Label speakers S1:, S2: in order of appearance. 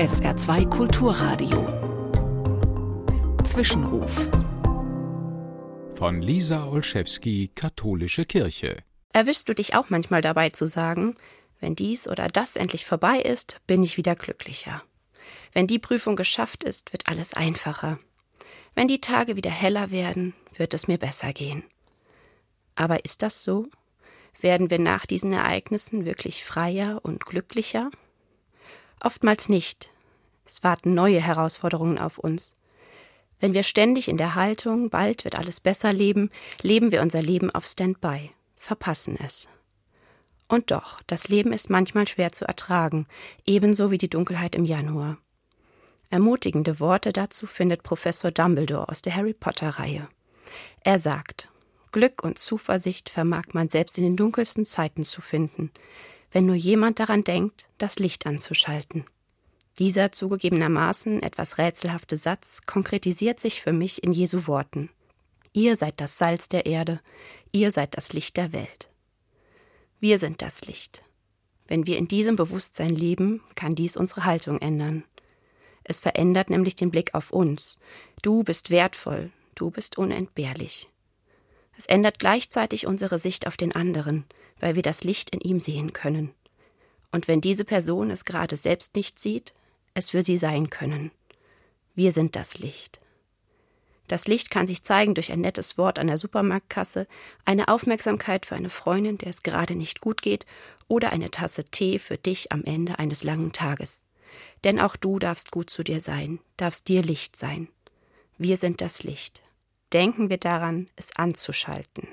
S1: SR2 Kulturradio. Zwischenruf.
S2: Von Lisa Olszewski, Katholische Kirche.
S3: Erwischst du dich auch manchmal dabei zu sagen, wenn dies oder das endlich vorbei ist, bin ich wieder glücklicher. Wenn die Prüfung geschafft ist, wird alles einfacher. Wenn die Tage wieder heller werden, wird es mir besser gehen. Aber ist das so? Werden wir nach diesen Ereignissen wirklich freier und glücklicher? Oftmals nicht. Es warten neue Herausforderungen auf uns. Wenn wir ständig in der Haltung, bald wird alles besser leben, leben wir unser Leben auf Standby, verpassen es. Und doch, das Leben ist manchmal schwer zu ertragen, ebenso wie die Dunkelheit im Januar. Ermutigende Worte dazu findet Professor Dumbledore aus der Harry Potter-Reihe. Er sagt, Glück und Zuversicht vermag man selbst in den dunkelsten Zeiten zu finden, wenn nur jemand daran denkt, das Licht anzuschalten. Dieser zugegebenermaßen etwas rätselhafte Satz konkretisiert sich für mich in Jesu Worten. Ihr seid das Salz der Erde, ihr seid das Licht der Welt. Wir sind das Licht. Wenn wir in diesem Bewusstsein leben, kann dies unsere Haltung ändern. Es verändert nämlich den Blick auf uns. Du bist wertvoll, du bist unentbehrlich. Es ändert gleichzeitig unsere Sicht auf den anderen, weil wir das Licht in ihm sehen können. Und wenn diese Person es gerade selbst nicht sieht, es für sie sein können. Wir sind das Licht. Das Licht kann sich zeigen durch ein nettes Wort an der Supermarktkasse, eine Aufmerksamkeit für eine Freundin, der es gerade nicht gut geht, oder eine Tasse Tee für dich am Ende eines langen Tages. Denn auch du darfst gut zu dir sein, darfst dir Licht sein. Wir sind das Licht denken wir daran, es anzuschalten.